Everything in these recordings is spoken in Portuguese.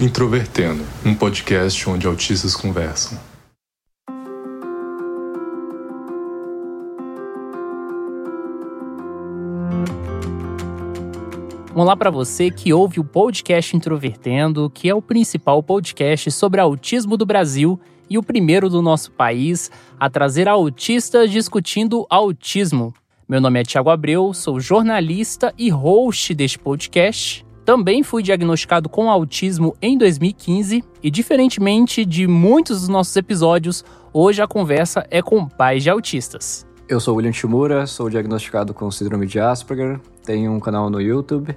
Introvertendo, um podcast onde autistas conversam. Olá para você que ouve o podcast Introvertendo, que é o principal podcast sobre autismo do Brasil e o primeiro do nosso país a trazer autistas discutindo autismo. Meu nome é Tiago Abreu, sou jornalista e host deste podcast. Também fui diagnosticado com autismo em 2015 e, diferentemente de muitos dos nossos episódios, hoje a conversa é com pais de autistas. Eu sou William Shimura, sou diagnosticado com síndrome de Asperger, tenho um canal no YouTube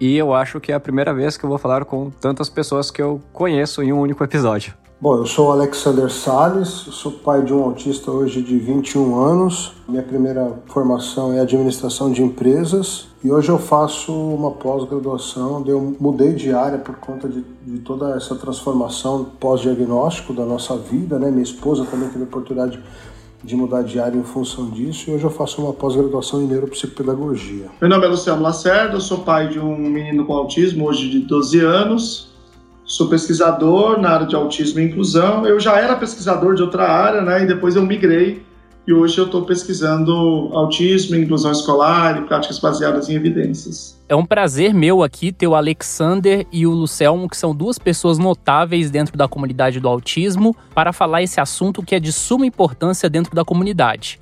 e eu acho que é a primeira vez que eu vou falar com tantas pessoas que eu conheço em um único episódio. Bom, eu sou Alexander Salles, sou pai de um autista hoje de 21 anos. Minha primeira formação é administração de empresas e hoje eu faço uma pós-graduação. Eu mudei de área por conta de, de toda essa transformação pós-diagnóstico da nossa vida, né? Minha esposa também teve a oportunidade de mudar de área em função disso e hoje eu faço uma pós-graduação em neuropsicopedagogia. Meu nome é Luciano Lacerda, eu sou pai de um menino com autismo hoje de 12 anos sou pesquisador na área de autismo e inclusão. Eu já era pesquisador de outra área, né? E depois eu migrei e hoje eu estou pesquisando autismo, inclusão escolar e práticas baseadas em evidências. É um prazer meu aqui ter o Alexander e o Lucelmo, que são duas pessoas notáveis dentro da comunidade do autismo, para falar esse assunto que é de suma importância dentro da comunidade.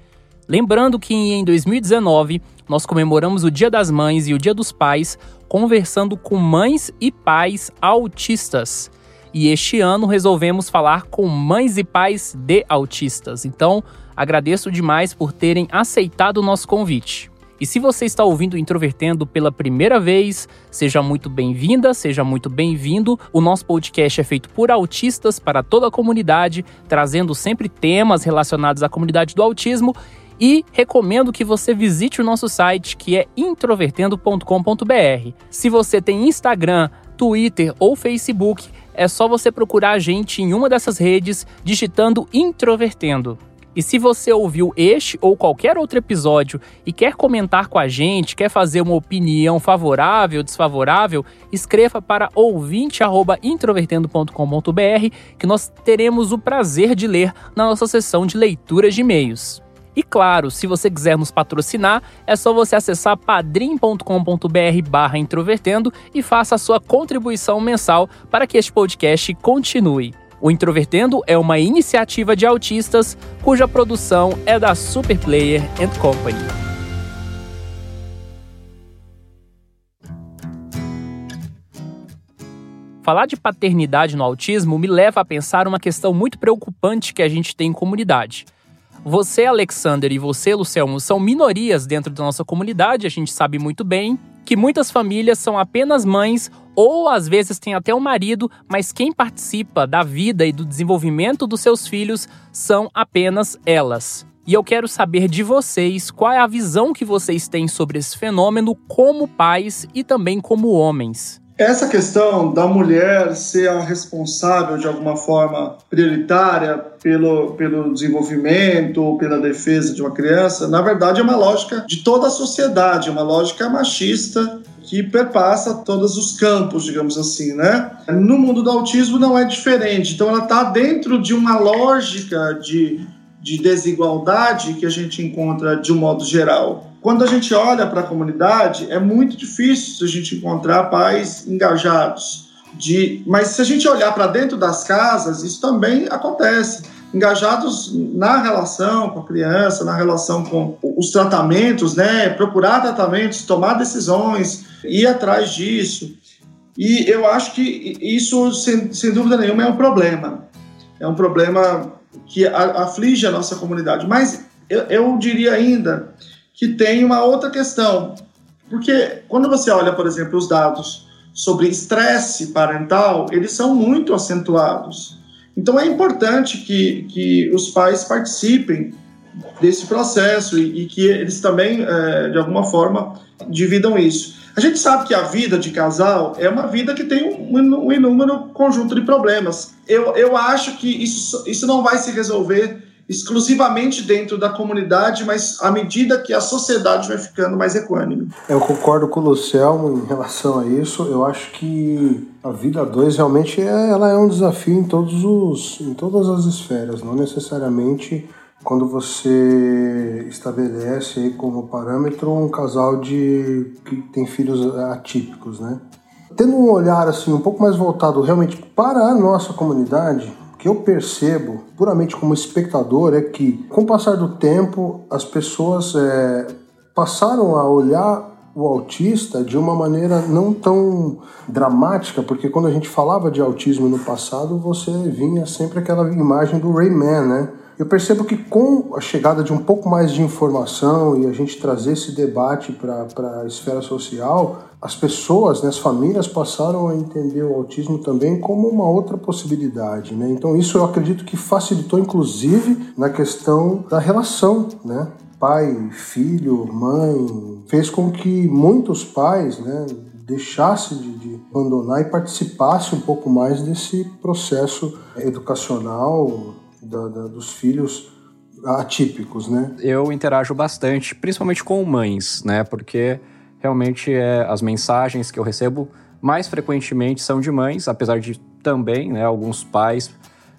Lembrando que em 2019 nós comemoramos o Dia das Mães e o Dia dos Pais conversando com mães e pais autistas. E este ano resolvemos falar com mães e pais de autistas. Então, agradeço demais por terem aceitado o nosso convite. E se você está ouvindo Introvertendo pela primeira vez, seja muito bem-vinda, seja muito bem-vindo. O nosso podcast é feito por autistas para toda a comunidade, trazendo sempre temas relacionados à comunidade do autismo e recomendo que você visite o nosso site que é introvertendo.com.br. Se você tem Instagram, Twitter ou Facebook, é só você procurar a gente em uma dessas redes digitando Introvertendo. E se você ouviu este ou qualquer outro episódio e quer comentar com a gente, quer fazer uma opinião favorável desfavorável, escreva para ouvinte@introvertendo.com.br que nós teremos o prazer de ler na nossa sessão de leituras de e-mails. E claro, se você quiser nos patrocinar, é só você acessar padrim.com.br introvertendo e faça a sua contribuição mensal para que este podcast continue. O Introvertendo é uma iniciativa de autistas cuja produção é da Superplayer and Company. Falar de paternidade no autismo me leva a pensar uma questão muito preocupante que a gente tem em comunidade – você, Alexander, e você, Lucelmo, são minorias dentro da nossa comunidade, a gente sabe muito bem que muitas famílias são apenas mães ou às vezes tem até um marido, mas quem participa da vida e do desenvolvimento dos seus filhos são apenas elas. E eu quero saber de vocês qual é a visão que vocês têm sobre esse fenômeno como pais e também como homens. Essa questão da mulher ser a responsável de alguma forma prioritária pelo, pelo desenvolvimento ou pela defesa de uma criança, na verdade é uma lógica de toda a sociedade, uma lógica machista que perpassa todos os campos, digamos assim, né? No mundo do autismo não é diferente. Então ela está dentro de uma lógica de, de desigualdade que a gente encontra de um modo geral. Quando a gente olha para a comunidade, é muito difícil a gente encontrar pais engajados. De, mas se a gente olhar para dentro das casas, isso também acontece. Engajados na relação com a criança, na relação com os tratamentos, né? Procurar tratamentos, tomar decisões, ir atrás disso. E eu acho que isso, sem, sem dúvida nenhuma, é um problema. É um problema que aflige a nossa comunidade. Mas eu, eu diria ainda que tem uma outra questão. Porque quando você olha, por exemplo, os dados sobre estresse parental, eles são muito acentuados. Então é importante que, que os pais participem desse processo e, e que eles também, é, de alguma forma, dividam isso. A gente sabe que a vida de casal é uma vida que tem um, um inúmero conjunto de problemas. Eu, eu acho que isso, isso não vai se resolver exclusivamente dentro da comunidade, mas à medida que a sociedade vai ficando mais equânime. Eu concordo com o Lucelmo em relação a isso. Eu acho que a vida 2 realmente é, ela é um desafio em, todos os, em todas as esferas, não necessariamente quando você estabelece aí como parâmetro um casal de que tem filhos atípicos, né? Tendo um olhar assim um pouco mais voltado realmente para a nossa comunidade, que eu percebo puramente como espectador é que com o passar do tempo as pessoas é, passaram a olhar o autista de uma maneira não tão dramática, porque quando a gente falava de autismo no passado, você vinha sempre aquela imagem do Rayman, né? Eu percebo que com a chegada de um pouco mais de informação e a gente trazer esse debate para a esfera social, as pessoas, né, as famílias passaram a entender o autismo também como uma outra possibilidade. Né? Então, isso eu acredito que facilitou, inclusive, na questão da relação, né? pai, filho, mãe, fez com que muitos pais né, deixassem de, de abandonar e participassem um pouco mais desse processo educacional da, da, dos filhos atípicos, né? Eu interajo bastante, principalmente com mães, né? Porque realmente é, as mensagens que eu recebo mais frequentemente são de mães, apesar de também, né, alguns pais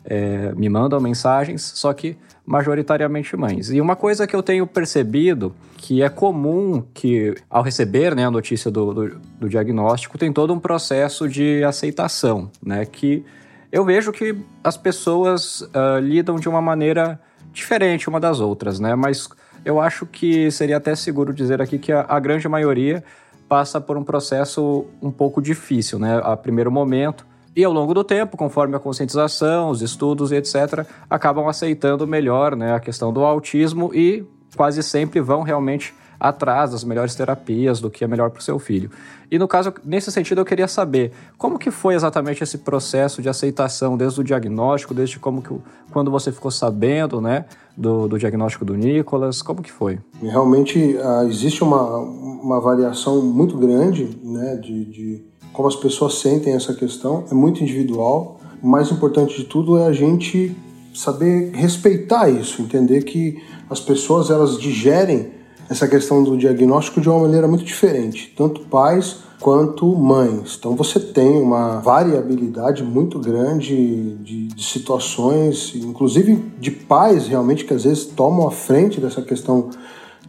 é, me mandam mensagens, só que majoritariamente mães. E uma coisa que eu tenho percebido que é comum que ao receber né, a notícia do, do, do diagnóstico tem todo um processo de aceitação, né? Que eu vejo que as pessoas uh, lidam de uma maneira diferente uma das outras, né? Mas eu acho que seria até seguro dizer aqui que a, a grande maioria passa por um processo um pouco difícil, né? A primeiro momento. E ao longo do tempo, conforme a conscientização, os estudos e etc., acabam aceitando melhor né, a questão do autismo e quase sempre vão realmente atrás das melhores terapias, do que é melhor para o seu filho. E no caso, nesse sentido, eu queria saber como que foi exatamente esse processo de aceitação, desde o diagnóstico, desde como que, quando você ficou sabendo, né, do, do diagnóstico do Nicolas, como que foi? Realmente uh, existe uma, uma variação muito grande, né, de, de como as pessoas sentem essa questão, é muito individual. O mais importante de tudo é a gente saber respeitar isso, entender que as pessoas elas digerem essa questão do diagnóstico de uma maneira muito diferente, tanto pais quanto mães. Então você tem uma variabilidade muito grande de, de, situações, inclusive de pais realmente que às vezes tomam a frente dessa questão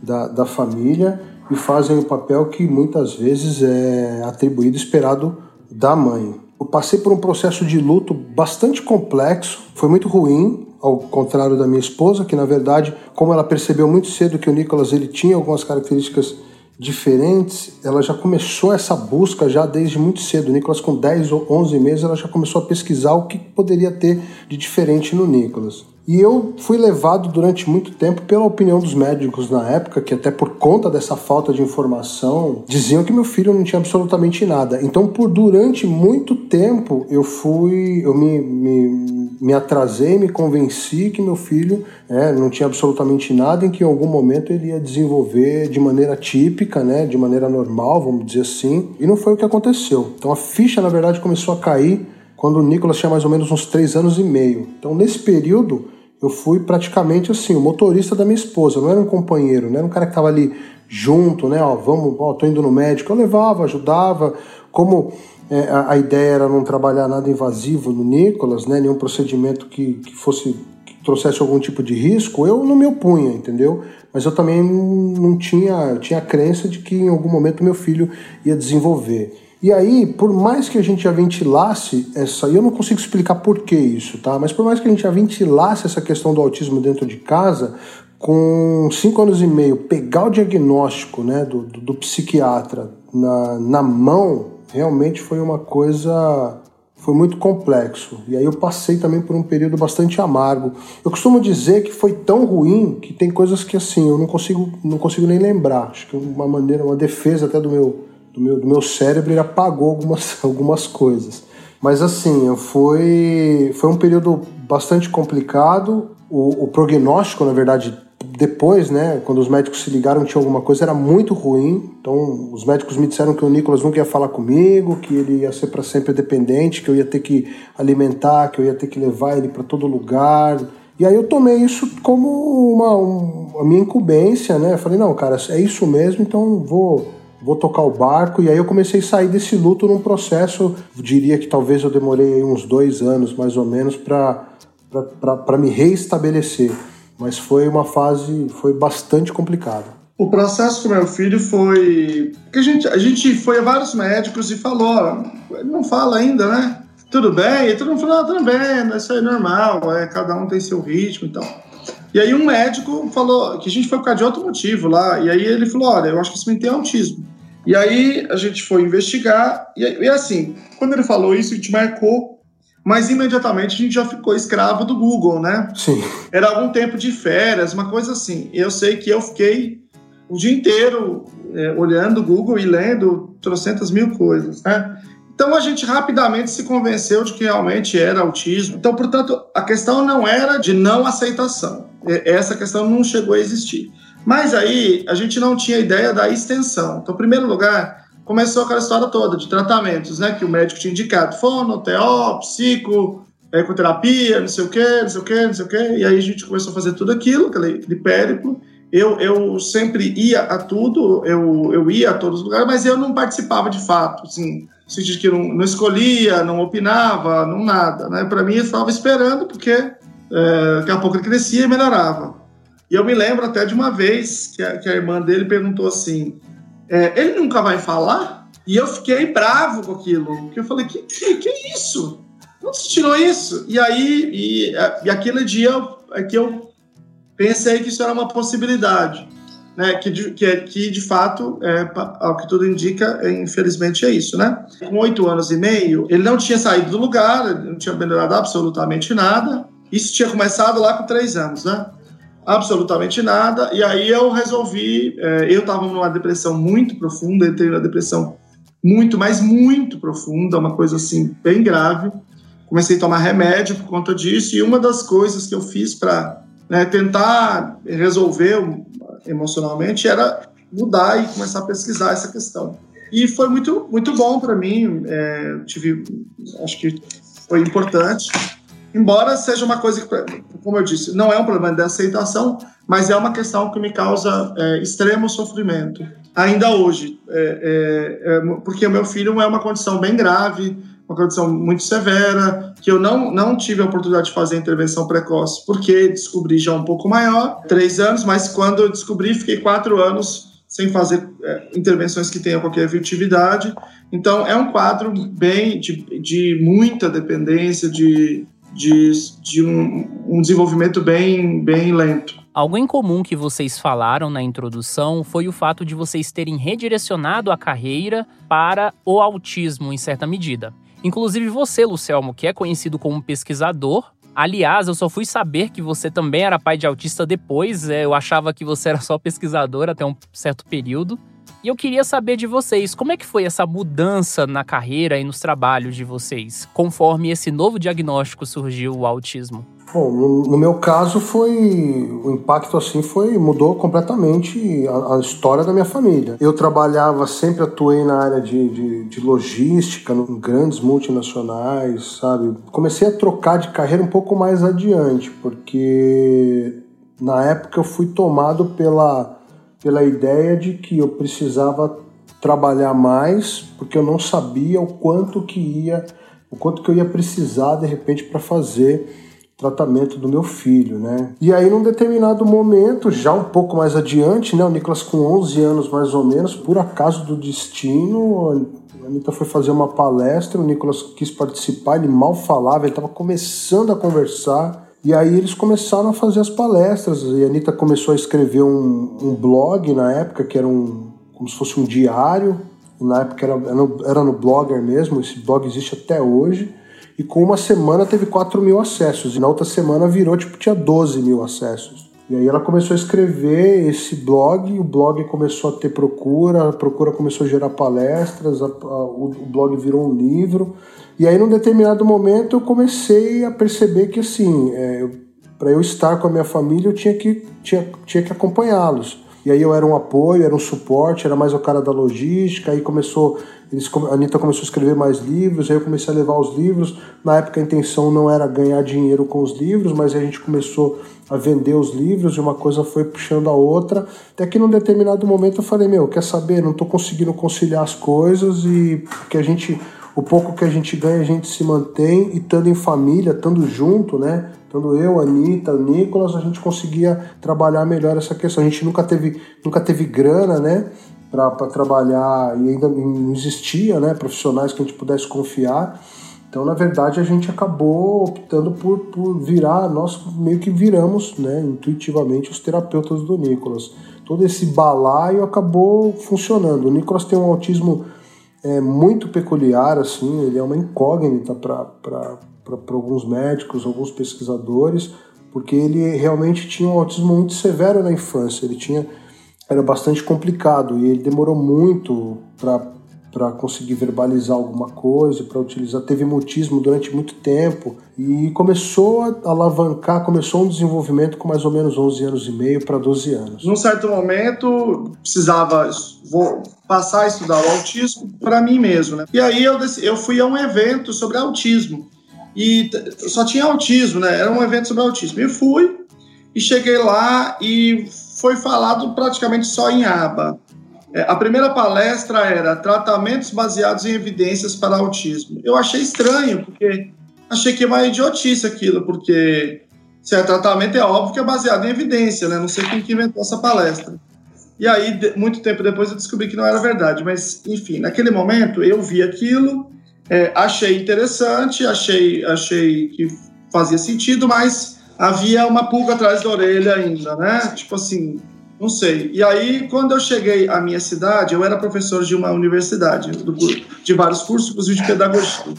da, da família e fazem o papel que muitas vezes é atribuído esperado da mãe. Eu passei por um processo de luto bastante complexo, foi muito ruim, ao contrário da minha esposa, que na verdade, como ela percebeu muito cedo que o Nicolas ele tinha algumas características diferentes, ela já começou essa busca já desde muito cedo. O Nicolas com 10 ou 11 meses, ela já começou a pesquisar o que poderia ter de diferente no Nicolas. E eu fui levado durante muito tempo pela opinião dos médicos na época, que até por conta dessa falta de informação, diziam que meu filho não tinha absolutamente nada. Então, por durante muito tempo, eu fui, eu me, me, me atrasei, me convenci que meu filho é, não tinha absolutamente nada, em que em algum momento ele ia desenvolver de maneira típica, né, de maneira normal, vamos dizer assim. E não foi o que aconteceu. Então, a ficha, na verdade, começou a cair quando o Nicolas tinha mais ou menos uns três anos e meio. Então, nesse período, eu fui praticamente assim, o motorista da minha esposa, não era um companheiro, não era um cara que estava ali junto, né? Ó, vamos, ó, tô indo no médico. Eu levava, ajudava. Como é, a, a, ideia era não trabalhar nada invasivo no Nicolas, né? Nenhum procedimento que, que fosse que trouxesse algum tipo de risco, eu não me opunha, entendeu? Mas eu também não tinha, tinha a crença de que em algum momento meu filho ia desenvolver. E aí, por mais que a gente já ventilasse essa, e eu não consigo explicar por que isso, tá? Mas por mais que a gente já ventilasse essa questão do autismo dentro de casa, com cinco anos e meio, pegar o diagnóstico né, do, do, do psiquiatra na, na mão, realmente foi uma coisa foi muito complexo. E aí eu passei também por um período bastante amargo. Eu costumo dizer que foi tão ruim que tem coisas que assim eu não consigo não consigo nem lembrar. Acho que uma maneira, uma defesa até do meu do meu, do meu cérebro, ele apagou algumas, algumas coisas. Mas assim, foi, foi um período bastante complicado. O, o prognóstico, na verdade, depois, né, quando os médicos se ligaram tinha alguma coisa, era muito ruim. Então, os médicos me disseram que o Nicolas nunca ia falar comigo, que ele ia ser para sempre dependente, que eu ia ter que alimentar, que eu ia ter que levar ele para todo lugar. E aí eu tomei isso como uma, uma minha incumbência, né? Falei, não, cara, é isso mesmo, então vou, vou tocar o barco. E aí eu comecei a sair desse luto num processo, diria que talvez eu demorei uns dois anos, mais ou menos, para me reestabelecer. Mas foi uma fase, foi bastante complicada. O processo com meu filho foi. que a gente, a gente foi a vários médicos e falou: ele não fala ainda, né? tudo bem? E todo mundo falou, ah, tudo bem, isso aí é normal, é, cada um tem seu ritmo e tal. E aí um médico falou que a gente foi por causa de outro motivo lá, e aí ele falou, olha, eu acho que esse menino tem autismo. E aí a gente foi investigar, e, e assim, quando ele falou isso, a gente marcou, mas imediatamente a gente já ficou escravo do Google, né? Sim. Era algum tempo de férias, uma coisa assim. Eu sei que eu fiquei o dia inteiro é, olhando o Google e lendo trocentas mil coisas, né? Então a gente rapidamente se convenceu de que realmente era autismo. Então, portanto, a questão não era de não aceitação. Essa questão não chegou a existir. Mas aí a gente não tinha ideia da extensão. Então, em primeiro lugar, começou aquela história toda de tratamentos, né? Que o médico tinha indicado: fono, TO, psico, ecoterapia, não sei o quê, não sei o quê, não sei o quê. E aí a gente começou a fazer tudo aquilo, aquele, aquele périplo. Eu, eu sempre ia a tudo, eu, eu ia a todos os lugares, mas eu não participava de fato, assim no sentido que não, não escolhia, não opinava, não nada. Né? Para mim, eu estava esperando, porque é, daqui a pouco ele crescia e melhorava. E eu me lembro até de uma vez que a, que a irmã dele perguntou assim: é, ele nunca vai falar? E eu fiquei bravo com aquilo, porque eu falei: que, que, que é isso? Onde você tirou isso? E aí, e, e aquele dia é que eu pensei que isso era uma possibilidade né, que, de, que, que de fato, é, ao que tudo indica, é, infelizmente é isso, né? Com oito anos e meio, ele não tinha saído do lugar, não tinha melhorado absolutamente nada. Isso tinha começado lá com três anos, né? Absolutamente nada. E aí eu resolvi, é, eu estava numa depressão muito profunda, entrei numa depressão muito, mas muito profunda, uma coisa assim bem grave. Comecei a tomar remédio por conta disso e uma das coisas que eu fiz para né, tentar resolver emocionalmente era mudar e começar a pesquisar essa questão. E foi muito, muito bom para mim, é, tive, acho que foi importante, embora seja uma coisa que, como eu disse, não é um problema de aceitação, mas é uma questão que me causa é, extremo sofrimento, ainda hoje, é, é, é porque o meu filho é uma condição bem grave, uma condição muito severa, que eu não, não tive a oportunidade de fazer intervenção precoce, porque descobri já um pouco maior, três anos, mas quando eu descobri, fiquei quatro anos sem fazer é, intervenções que tenham qualquer efetividade. Então, é um quadro bem de, de muita dependência, de, de, de um, um desenvolvimento bem, bem lento. Algo em comum que vocês falaram na introdução foi o fato de vocês terem redirecionado a carreira para o autismo em certa medida. Inclusive você, Lucelmo, que é conhecido como pesquisador. Aliás, eu só fui saber que você também era pai de autista depois. É, eu achava que você era só pesquisador até um certo período. E eu queria saber de vocês, como é que foi essa mudança na carreira e nos trabalhos de vocês, conforme esse novo diagnóstico surgiu o autismo? Bom, no, meu caso foi o impacto assim foi mudou completamente a, a, história da minha família. Eu trabalhava sempre atuei na área de, de, de logística, em grandes multinacionais, sabe. Comecei a trocar de carreira um pouco mais adiante, porque na época eu fui tomado pela pela ideia de que eu precisava trabalhar mais, porque eu não sabia o quanto que ia, o quanto que eu ia precisar de repente para fazer tratamento do meu filho, né? E aí, num determinado momento, já um pouco mais adiante, né, o Nicolas com 11 anos mais ou menos, por acaso do destino, a Anitta foi fazer uma palestra, o Nicolas quis participar, ele mal falava, ele estava começando a conversar, e aí eles começaram a fazer as palestras, e a Anitta começou a escrever um, um blog na época, que era um, como se fosse um diário, na época era, era no, era no Blogger mesmo, esse blog existe até hoje, e com uma semana teve 4 mil acessos, e na outra semana virou, tipo, tinha 12 mil acessos. E aí ela começou a escrever esse blog, o blog começou a ter procura, a procura começou a gerar palestras, a, a, o, o, blog virou um livro. E aí, num determinado momento, eu comecei a perceber que, assim, é, para eu estar com a minha família, eu tinha que, tinha, tinha que acompanhá-los. E aí eu era um apoio, era um suporte, era mais o cara da logística, aí começou Eles, a Anitta começou a escrever mais livros, aí eu comecei a levar os livros. Na época a intenção não era ganhar dinheiro com os livros, mas a gente começou a vender os livros e uma coisa foi puxando a outra. Até que num determinado momento eu falei, meu, quer saber, não estou conseguindo conciliar as coisas e que a gente, o pouco que a gente ganha, a gente se mantém e estando em família, estando junto, né? Estando eu, a Anitta, o Nicolas, a gente conseguia trabalhar melhor essa questão. A gente nunca teve, nunca teve grana, né? Para trabalhar e ainda não existia, né? Profissionais que a gente pudesse confiar. Então, na verdade, a gente acabou optando por, por virar, nós meio que viramos, né, intuitivamente, os terapeutas do Nicolas. Todo esse balaio acabou funcionando. O Nicolas tem um autismo é, muito peculiar, assim, ele é uma incógnita para alguns médicos, alguns pesquisadores, porque ele realmente tinha um autismo muito severo na infância. Ele tinha era bastante complicado e ele demorou muito para conseguir verbalizar alguma coisa, para utilizar. Teve mutismo durante muito tempo e começou a alavancar, começou um desenvolvimento com mais ou menos 11 anos e meio para 12 anos. Num certo momento, precisava vou passar a estudar o autismo para mim mesmo, né? E aí eu, eu fui a um evento sobre autismo e só tinha autismo, né? Era um evento sobre autismo. E fui e cheguei lá e foi falado praticamente só em aba. É, a primeira palestra era tratamentos baseados em evidências para autismo. Eu achei estranho, porque achei que é uma idiotice aquilo, porque se é tratamento é óbvio que é baseado em evidência, né? Não sei quem que inventou essa palestra. E aí, muito tempo depois, eu descobri que não era verdade. Mas, enfim, naquele momento eu vi aquilo, é, achei interessante, achei, achei que fazia sentido, mas havia uma pulga atrás da orelha ainda, né? Tipo assim, não sei. E aí, quando eu cheguei à minha cidade, eu era professor de uma universidade, do, de vários cursos, inclusive de pedagogia.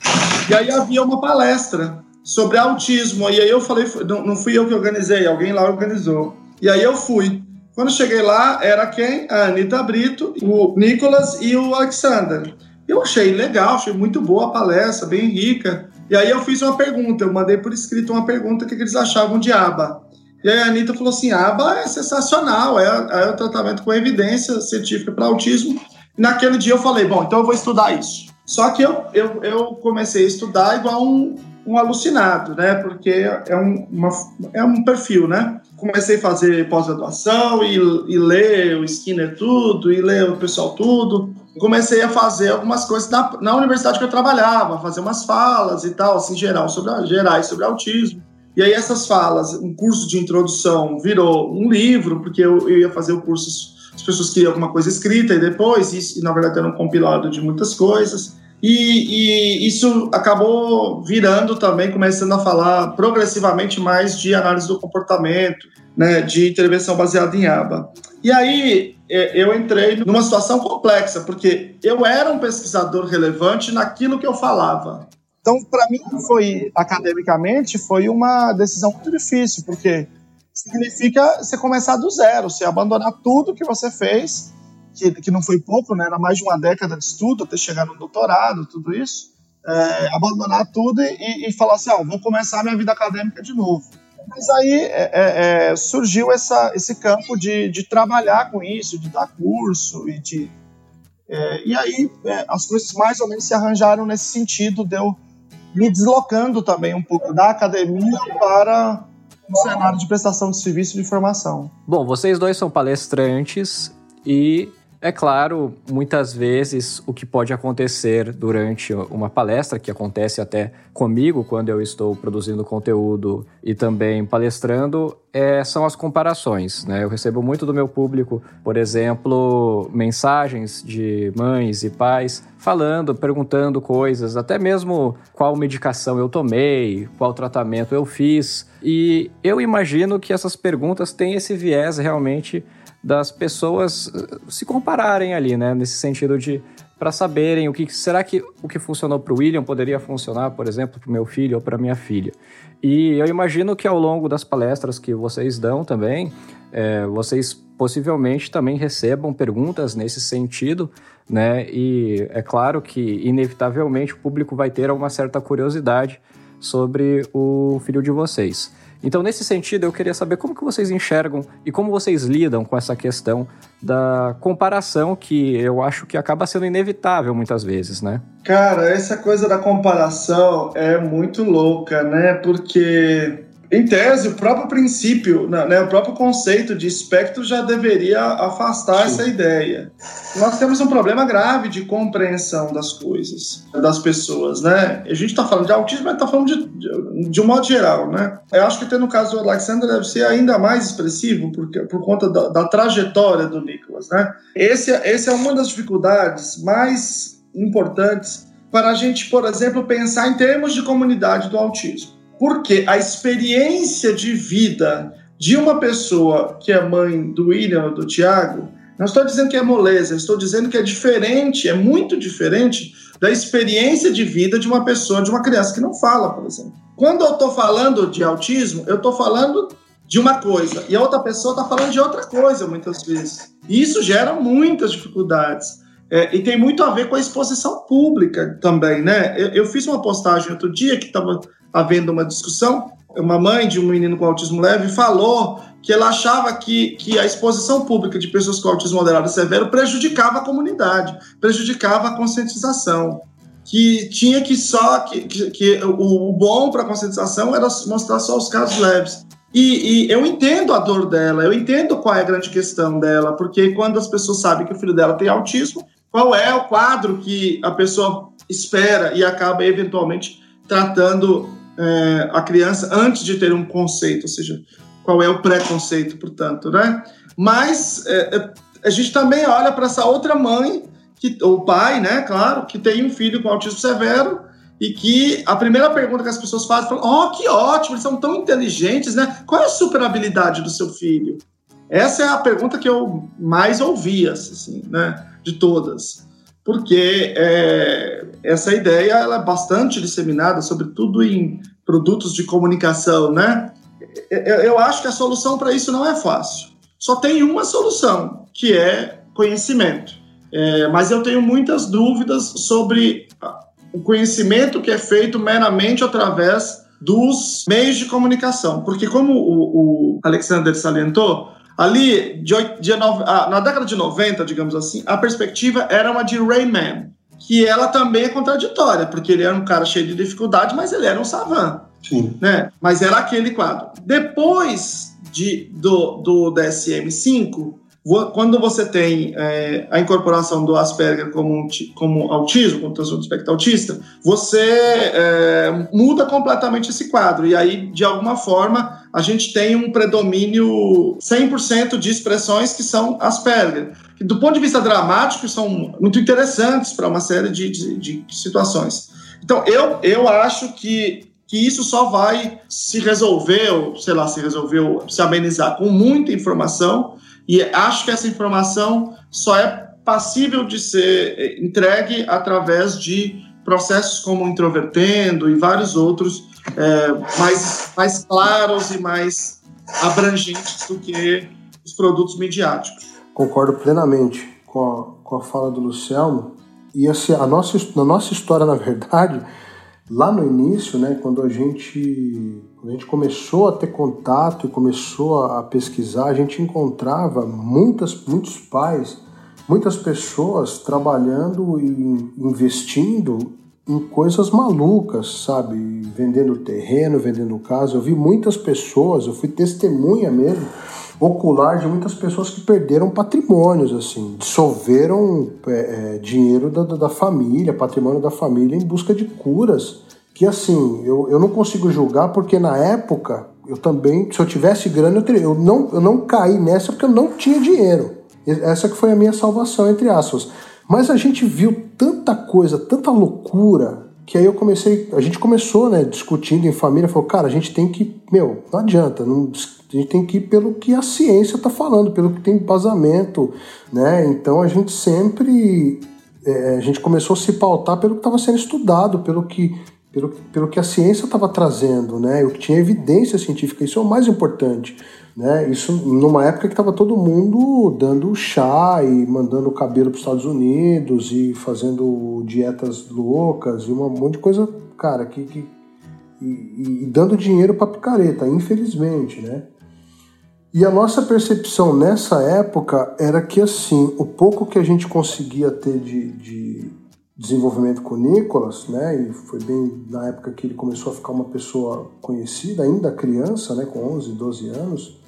E aí havia uma palestra sobre autismo. E aí eu falei, não, não fui eu que organizei, alguém lá organizou. E aí eu fui. Quando cheguei lá, era quem? A Anitta Brito, o Nicolas e o Alexander. Eu achei legal, achei muito boa a palestra, bem rica. E aí eu fiz uma pergunta, eu mandei por escrito uma pergunta que eles achavam de aba. E aí a Anitta falou assim: aba é sensacional, é, é o tratamento com evidência científica para autismo. Naquele dia eu falei: bom, então eu vou estudar isso. Só que eu, eu, eu comecei a estudar igual um, um alucinado, né? Porque é um, uma, é um perfil, né? Comecei a fazer pós-graduação e, e ler o Skinner tudo, e ler o pessoal tudo. Comecei a fazer algumas coisas na, na universidade que eu trabalhava, fazer umas falas e tal, assim, geral, sobre, gerais sobre autismo. E aí essas falas, um curso de introdução virou um livro, porque eu, eu ia fazer o curso, as pessoas queriam alguma coisa escrita e depois, e, na verdade era um compilado de muitas coisas. E, e, isso acabou virando também, começando a falar progressivamente mais de análise do comportamento, né, de intervenção baseada em aba. E aí é, eu entrei numa situação complexa, porque eu era um pesquisador relevante naquilo que eu falava. Então, para mim, foi academicamente foi uma decisão muito difícil, porque significa você começar do zero, você abandonar tudo que você fez, que, que não foi pouco, né? Era mais de uma década de estudo até chegar no doutorado, tudo isso. É, abandonar tudo e, e falar assim, ó, vou começar minha vida acadêmica de novo. Mas aí é, é, é, surgiu essa, esse campo de, de trabalhar com isso, de dar curso e de é, e aí é, as coisas mais ou menos se arranjaram nesse sentido de me deslocando também um pouco da academia para um cenário de prestação de serviço de formação. Bom, vocês dois são palestrantes e é claro, muitas vezes o que pode acontecer durante uma palestra, que acontece até comigo quando eu estou produzindo conteúdo e também palestrando, é, são as comparações. Né? Eu recebo muito do meu público, por exemplo, mensagens de mães e pais falando, perguntando coisas, até mesmo qual medicação eu tomei, qual tratamento eu fiz. E eu imagino que essas perguntas têm esse viés realmente das pessoas eh, se compararem ali, né? Nesse sentido de para saberem o que será que o que funcionou para o William poderia funcionar, por exemplo, para o meu filho ou para minha filha. E eu imagino que ao longo das palestras que vocês dão também, é, vocês possivelmente também recebam perguntas nesse sentido, né? E é claro que inevitavelmente o público vai ter uma certa curiosidade sobre o filho de vocês. Então, nesse sentido, eu queria saber como que vocês enxergam e como vocês lidam com essa questão da comparação que eu acho que acaba sendo inevitável muitas vezes, né? Cara, essa coisa da comparação é muito louca, né? Porque em tese, o próprio princípio, né, né, o próprio conceito de espectro já deveria afastar Sim. essa ideia. Nós temos um problema grave de compreensão das coisas, das pessoas, né? A gente está falando de autismo, mas está falando de, de, de, um modo geral, né? Eu acho que até no caso do Alexander deve ser ainda mais expressivo porque, por conta da, da trajetória do Nicholas, né? Esse, esse é uma das dificuldades mais importantes para a gente, por exemplo, pensar em termos de comunidade do autismo. Porque a experiência de vida de uma pessoa que é mãe do William ou do Tiago, não estou dizendo que é moleza, estou dizendo que é diferente, é muito diferente da experiência de vida de uma pessoa, de uma criança que não fala, por exemplo. Quando eu estou falando de autismo, eu estou falando de uma coisa e a outra pessoa está falando de outra coisa, muitas vezes. E isso gera muitas dificuldades. É, e tem muito a ver com a exposição pública também, né? Eu, eu fiz uma postagem outro dia que estava havendo uma discussão. Uma mãe de um menino com autismo leve falou que ela achava que, que a exposição pública de pessoas com autismo moderado e severo prejudicava a comunidade, prejudicava a conscientização. Que tinha que só. que, que, que o, o bom para a conscientização era mostrar só os casos leves. E, e, eu entendo a dor dela, eu entendo qual é a grande questão dela, porque quando as pessoas sabem que o filho dela tem autismo, qual é o quadro que a pessoa espera e acaba eventualmente tratando é, a criança antes de ter um conceito, ou seja, qual é o preconceito, portanto, né? Mas é, é a gente também olha para essa outra mãe, que, ou pai, né, claro, que tem um filho com autismo severo e que a primeira pergunta que as pessoas fazem é: oh, que ótimo, eles são tão inteligentes, né? Qual é a superabilidade do seu filho? Essa é a pergunta que eu mais ouvia, assim, né, de todas porque é, essa ideia ela é bastante disseminada, sobretudo em produtos de comunicação, né? Eu acho que a solução para isso não é fácil. Só tem uma solução, que é conhecimento. É, mas eu tenho muitas dúvidas sobre o conhecimento que é feito meramente através dos meios de comunicação. Porque, como o, o Alexander salientou, Ali, de, de, ah, na década de 90, digamos assim, a perspectiva era uma de Rayman, que ela também é contraditória, porque ele era um cara cheio de dificuldade, mas ele era um savant. Sim. Né? Mas era aquele quadro. Depois de, do, do DSM-5, quando você tem é, a incorporação do Asperger como, como autismo, como transtorno espectro autista, você é, muda completamente esse quadro. E aí, de alguma forma, a gente tem um predomínio 100% de expressões que são Asperger. Que, do ponto de vista dramático, são muito interessantes para uma série de, de, de situações. Então, eu, eu acho que que isso só vai se resolver, ou sei lá, se resolveu, se amenizar com muita informação e acho que essa informação só é passível de ser entregue através de processos como introvertendo e vários outros é, mais, mais claros e mais abrangentes do que os produtos midiáticos. Concordo plenamente com a, com a fala do Luciano. E assim, a nossa, a nossa história, na verdade, lá no início, né, quando a gente a gente começou a ter contato e começou a pesquisar, a gente encontrava muitas, muitos pais, muitas pessoas trabalhando e investindo em coisas malucas, sabe? Vendendo terreno, vendendo casa. Eu vi muitas pessoas, eu fui testemunha mesmo, ocular de muitas pessoas que perderam patrimônios, assim, dissolveram é, é, dinheiro da, da família, patrimônio da família em busca de curas que assim, eu, eu não consigo julgar porque na época eu também, se eu tivesse grana, eu, teria, eu, não, eu não caí nessa porque eu não tinha dinheiro. Essa que foi a minha salvação, entre aspas. Mas a gente viu tanta coisa, tanta loucura, que aí eu comecei, a gente começou, né, discutindo em família, falou, cara, a gente tem que, meu, não adianta, não, a gente tem que ir pelo que a ciência está falando, pelo que tem embasamento, né? Então a gente sempre, é, a gente começou a se pautar pelo que estava sendo estudado, pelo que pelo, pelo que a ciência estava trazendo, né? O que tinha evidência científica, isso é o mais importante, né? Isso numa época que estava todo mundo dando chá e mandando o cabelo para os Estados Unidos e fazendo dietas loucas e um monte de coisa, cara, que, que e, e dando dinheiro para picareta, infelizmente, né? E a nossa percepção nessa época era que, assim, o pouco que a gente conseguia ter de, de desenvolvimento com o Nicolas, né, e foi bem na época que ele começou a ficar uma pessoa conhecida, ainda criança, né, com 11, 12 anos,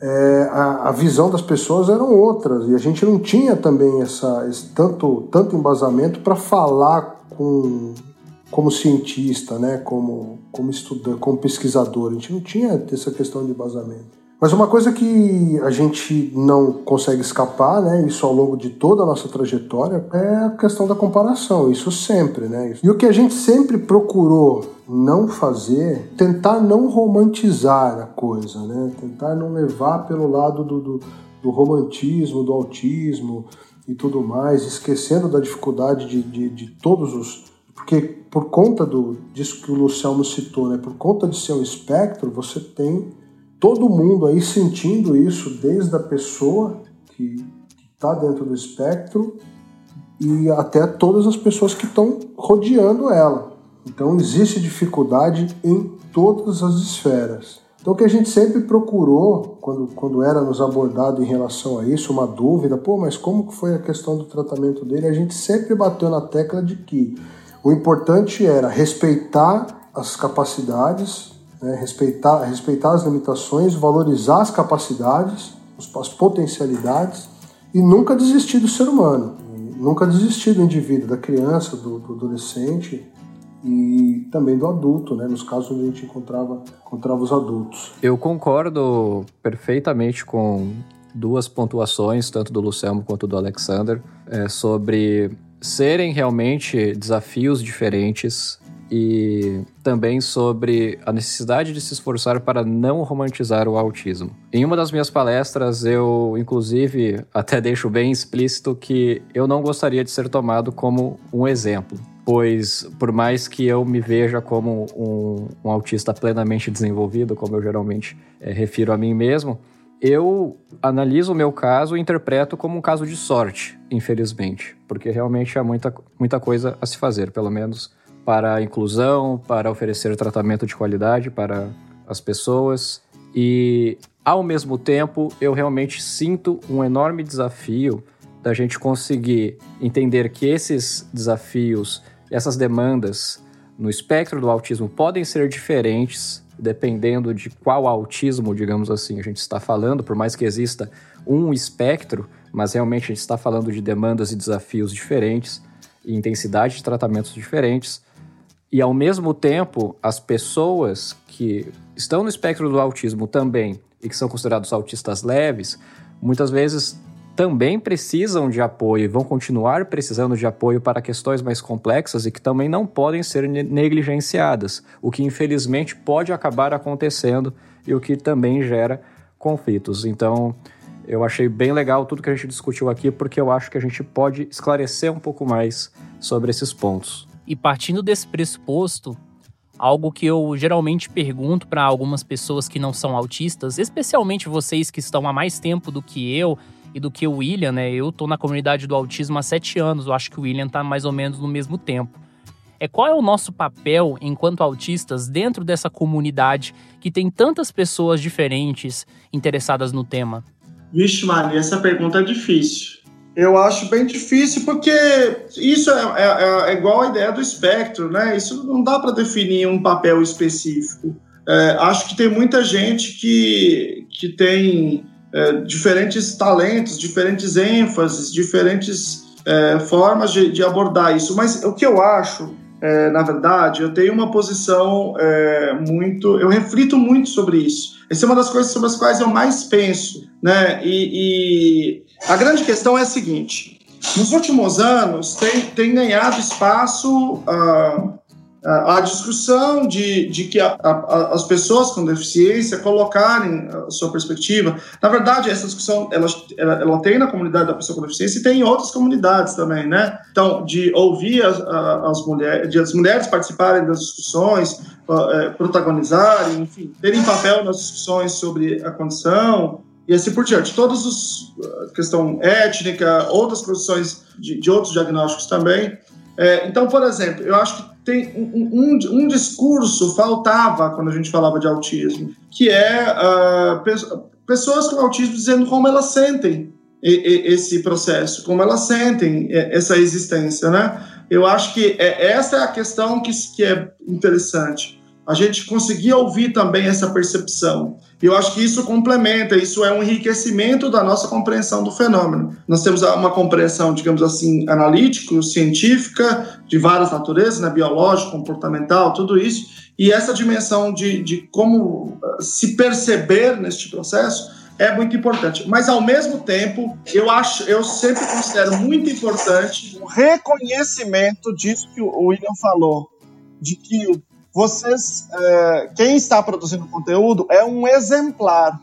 é, a, a, visão das pessoas eram outras. E a gente não tinha também essa, esse tanto, tanto embasamento para falar com, como cientista, né, como, como estudante, como pesquisador. A gente não tinha essa questão de embasamento. Mas uma coisa que a gente não consegue escapar, né, isso ao longo de toda a nossa trajetória, é a questão da comparação, isso sempre, né? E o que a gente sempre procurou não fazer, tentar não romantizar a coisa, né? Tentar não levar pelo lado do, do, do romantismo, do autismo e tudo mais, esquecendo da dificuldade de, de, de todos os porque por conta do disso que o Luciano citou, né, por conta de ser um espectro, você tem todo mundo aí sentindo isso, desde a pessoa que está dentro do espectro e até todas as pessoas que estão rodeando ela. Então existe dificuldade em todas as esferas. Então o que a gente sempre procurou, quando, quando era nos abordado em relação a isso, uma dúvida, pô, mas como que foi a questão do tratamento dele? A gente sempre bateu na tecla de que o importante era respeitar as capacidades né? respeitar, respeitar as limitações, valorizar as capacidades, as potencialidades e nunca desistir do ser humano, nunca desistir do indivíduo, da criança, do, do adolescente e também do adulto, né? nos casos onde a gente encontrava, encontrava os adultos. Eu concordo perfeitamente com duas pontuações, tanto do Luciano quanto do Alexander, é, sobre serem realmente desafios diferentes e também sobre a necessidade de se esforçar para não romantizar o autismo. Em uma das minhas palestras, eu, inclusive, até deixo bem explícito que eu não gostaria de ser tomado como um exemplo. Pois, por mais que eu me veja como um, um autista plenamente desenvolvido, como eu geralmente é, refiro a mim mesmo, eu analiso o meu caso e interpreto como um caso de sorte, infelizmente, porque realmente há muita, muita coisa a se fazer, pelo menos para a inclusão, para oferecer tratamento de qualidade para as pessoas. E, ao mesmo tempo, eu realmente sinto um enorme desafio da gente conseguir entender que esses desafios, essas demandas no espectro do autismo podem ser diferentes dependendo de qual autismo, digamos assim, a gente está falando, por mais que exista um espectro, mas realmente a gente está falando de demandas e desafios diferentes e intensidade de tratamentos diferentes. E ao mesmo tempo, as pessoas que estão no espectro do autismo também e que são considerados autistas leves, muitas vezes também precisam de apoio e vão continuar precisando de apoio para questões mais complexas e que também não podem ser negligenciadas, o que infelizmente pode acabar acontecendo e o que também gera conflitos. Então, eu achei bem legal tudo que a gente discutiu aqui, porque eu acho que a gente pode esclarecer um pouco mais sobre esses pontos. E partindo desse pressuposto, algo que eu geralmente pergunto para algumas pessoas que não são autistas, especialmente vocês que estão há mais tempo do que eu e do que o William, né? Eu tô na comunidade do autismo há sete anos, eu acho que o William tá mais ou menos no mesmo tempo. É qual é o nosso papel enquanto autistas dentro dessa comunidade que tem tantas pessoas diferentes interessadas no tema? Vixe, Maria, essa pergunta é difícil. Eu acho bem difícil, porque isso é, é, é igual a ideia do espectro, né? Isso não dá para definir um papel específico. É, acho que tem muita gente que, que tem é, diferentes talentos, diferentes ênfases, diferentes é, formas de, de, abordar isso. Mas o que eu acho, é, na verdade, eu tenho uma posição muito. Eu reflito muito sobre isso. Essa é uma das coisas sobre as quais eu mais penso, né? e, e a grande questão é a seguinte: nos últimos anos tem, tem ganhado espaço uh, a discussão de, de que a, a, as pessoas com deficiência colocarem a sua perspectiva. Na verdade, essa discussão ela, ela, ela, tem na comunidade da pessoa com deficiência e tem em outras comunidades também, né? Então, de ouvir as, as mulheres, de as mulheres participarem das discussões, uh, protagonizarem, enfim, terem papel nas discussões sobre a condição, e assim por diante. Todas as questão étnica, outras produções de, de outros diagnósticos também. É, então, por exemplo, eu acho que tem um, um, um, discurso faltava quando a gente falava de autismo, que é uh, pessoas com autismo dizendo como elas sentem esse processo, como elas sentem essa existência, né? Eu acho que é, essa é a questão que, que é interessante. A gente conseguir ouvir também essa percepção. E eu acho que isso complementa, isso é um enriquecimento da nossa compreensão do fenômeno. Nós temos uma compreensão, digamos assim, analítico, científica, de várias naturezas, né, biológica, comportamental, tudo isso. E essa dimensão de, de como uh, se perceber neste processo é muito importante. Mas ao mesmo tempo, eu acho, eu sempre considero muito importante o reconhecimento disso que o William falou, de que vocês, é, quem está produzindo conteúdo é um exemplar,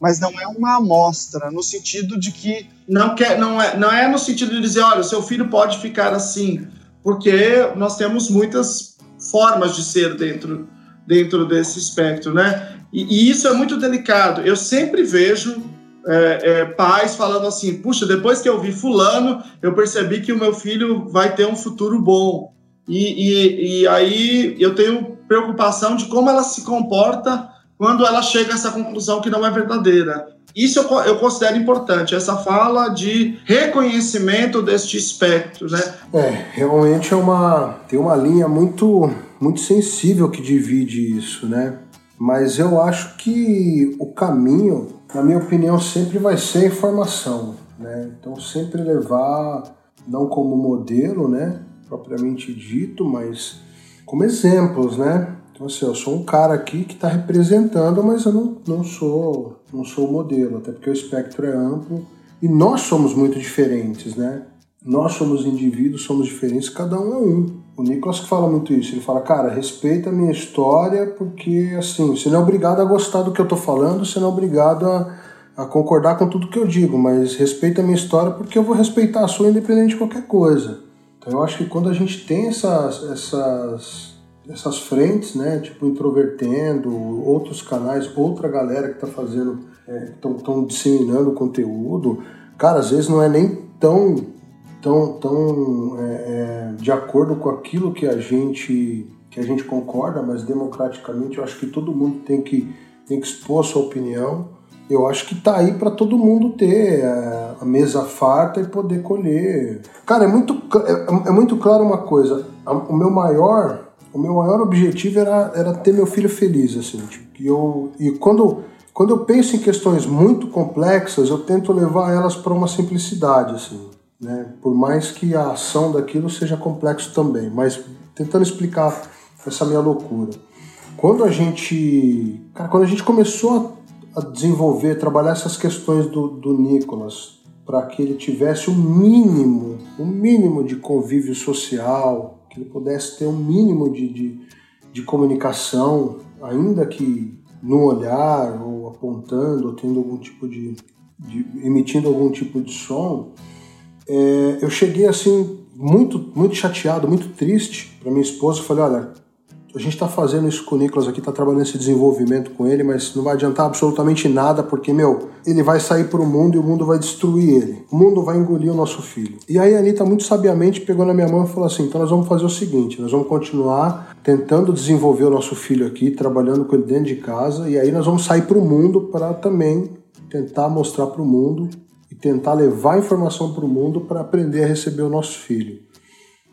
mas não é uma amostra, no sentido de que não quer, não é, não é no sentido de dizer, olha, o seu filho pode ficar assim, porque nós temos muitas formas de ser dentro dentro desse espectro, né? E, e isso é muito delicado. Eu sempre vejo é, é, pais falando assim: puxa, depois que eu vi Fulano, eu percebi que o meu filho vai ter um futuro bom. E, e, e aí eu tenho preocupação de como ela se comporta quando ela chega a essa conclusão que não é verdadeira. Isso eu, eu, considero importante, essa fala de reconhecimento deste espectro, né? É, realmente é uma tem uma linha muito muito sensível que divide isso, né? Mas eu acho que o caminho, na minha opinião, sempre vai ser a informação, né? Então sempre levar não como modelo, né, propriamente dito, mas como exemplos, né? Então assim, eu sou um cara aqui que está representando, mas eu não, não sou não sou o modelo, até porque o espectro é amplo e nós somos muito diferentes, né? Nós somos indivíduos, somos diferentes, cada um é um. O Nicolas que fala muito isso. Ele fala, cara, respeita a minha história, porque assim, você não é obrigado a gostar do que eu tô falando, você não é obrigado a, a concordar com tudo que eu digo, mas respeita a minha história porque eu vou respeitar a sua independente de qualquer coisa. Então eu acho que quando a gente tem essas, essas, essas frentes, né, tipo introvertendo, outros canais, outra galera que tá fazendo, estão é, disseminando conteúdo, cara, às vezes não é nem tão tão, tão é, é, de acordo com aquilo que a gente que a gente concorda, mas democraticamente eu acho que todo mundo tem que tem que expor sua opinião. Eu acho que tá aí para todo mundo ter é, a mesa farta e poder colher. Cara, é muito é, é muito claro uma coisa. O meu maior o meu maior objetivo era, era ter meu filho feliz, assim. Tipo, e, eu, e quando, quando eu penso em questões muito complexas, eu tento levar elas para uma simplicidade, assim né? Por mais que a ação daquilo seja complexo também, mas tentando explicar essa minha loucura. Quando a gente, cara, quando a gente começou a, a desenvolver, trabalhar essas questões do, do Nicolas para que ele tivesse o um mínimo, um mínimo de convívio social, que ele pudesse ter um mínimo de, de, de comunicação, ainda que no olhar ou apontando, ou tendo algum tipo de, de emitindo algum tipo de som, é, eu cheguei assim, muito, muito chateado, muito triste para minha esposa. Falei: olha, a gente está fazendo isso com o Nicolas aqui, está trabalhando esse desenvolvimento com ele, mas não vai adiantar absolutamente nada, porque, meu, ele vai sair para o mundo e o mundo vai destruir ele. O mundo vai engolir o nosso filho. E aí a Anitta, muito sabiamente, pegou na minha mão e falou assim: então nós vamos fazer o seguinte, nós vamos continuar tentando desenvolver o nosso filho aqui, trabalhando com ele dentro de casa, e aí nós vamos sair para o mundo para também tentar mostrar para o mundo e tentar levar informação para o mundo para aprender a receber o nosso filho.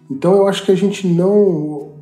Então eu acho que a gente não.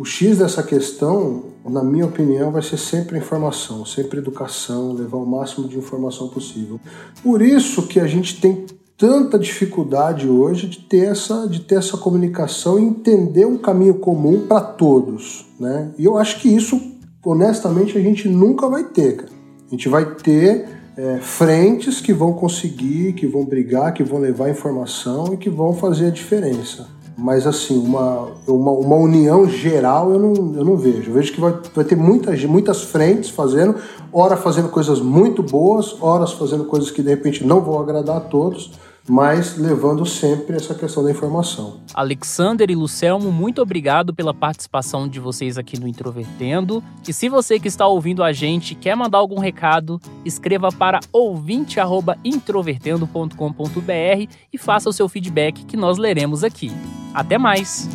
O X dessa questão, na minha opinião, vai ser sempre informação, sempre educação, levar o máximo de informação possível. Por isso que a gente tem tanta dificuldade hoje de ter essa, de ter essa comunicação e entender um caminho comum para todos. Né? E eu acho que isso, honestamente, a gente nunca vai ter. Cara. A gente vai ter é, frentes que vão conseguir, que vão brigar, que vão levar informação e que vão fazer a diferença. Mas assim, uma, uma, uma união geral eu não, eu não vejo. Eu vejo que vai, vai ter muitas, muitas frentes fazendo, ora fazendo coisas muito boas, horas fazendo coisas que de repente não vão agradar a todos mas levando sempre essa questão da informação. Alexander e Lucelmo, muito obrigado pela participação de vocês aqui no Introvertendo. E se você que está ouvindo a gente quer mandar algum recado, escreva para ouvinte@introvertendo.com.br e faça o seu feedback que nós leremos aqui. Até mais.